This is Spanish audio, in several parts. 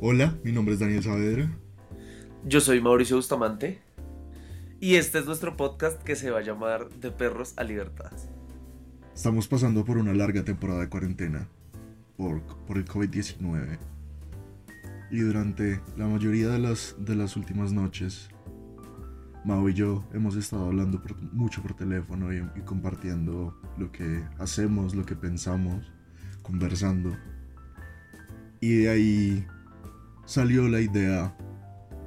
Hola, mi nombre es Daniel Saavedra. Yo soy Mauricio Bustamante. Y este es nuestro podcast que se va a llamar De Perros a Libertad. Estamos pasando por una larga temporada de cuarentena por, por el COVID-19. Y durante la mayoría de las, de las últimas noches, Mao y yo hemos estado hablando por- mucho por teléfono y, y compartiendo lo que hacemos, lo que pensamos, conversando. Y de ahí salió la idea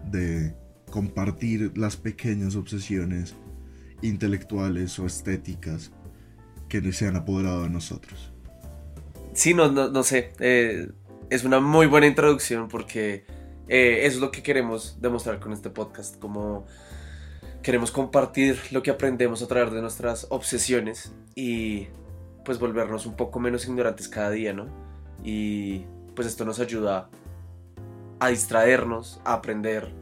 de compartir las pequeñas obsesiones intelectuales o estéticas que se han apoderado de nosotros. Sí, no, no, no sé. eh, es una muy buena introducción porque eh, es lo que queremos demostrar con este podcast. Como queremos compartir lo que aprendemos a través de nuestras obsesiones y pues volvernos un poco menos ignorantes cada día, ¿no? Y pues esto nos ayuda a distraernos, a aprender,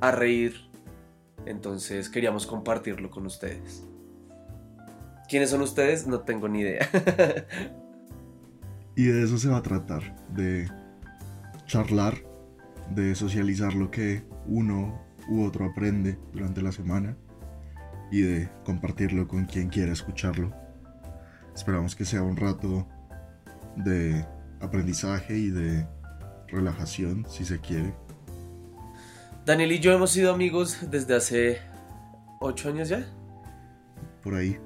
a reír. Entonces queríamos compartirlo con ustedes. ¿Quiénes son ustedes? No tengo ni idea. Y de eso se va a tratar, de charlar, de socializar lo que uno u otro aprende durante la semana y de compartirlo con quien quiera escucharlo. Esperamos que sea un rato de aprendizaje y de relajación, si se quiere. Daniel y yo hemos sido amigos desde hace ocho años ya. Por ahí.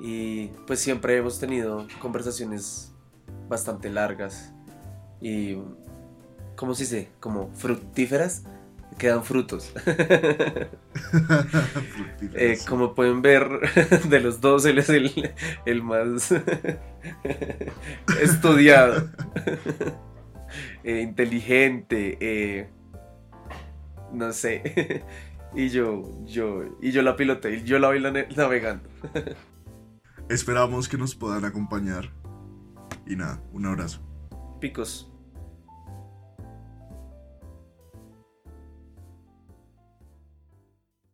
Y pues siempre hemos tenido conversaciones bastante largas y, ¿cómo se dice? Como fructíferas, quedan frutos. Eh, como pueden ver, de los dos él es el, el más estudiado, eh, inteligente, eh, no sé. Y yo, yo, y yo la piloté, y yo la voy navegando. Esperamos que nos puedan acompañar. Y nada, un abrazo. Picos.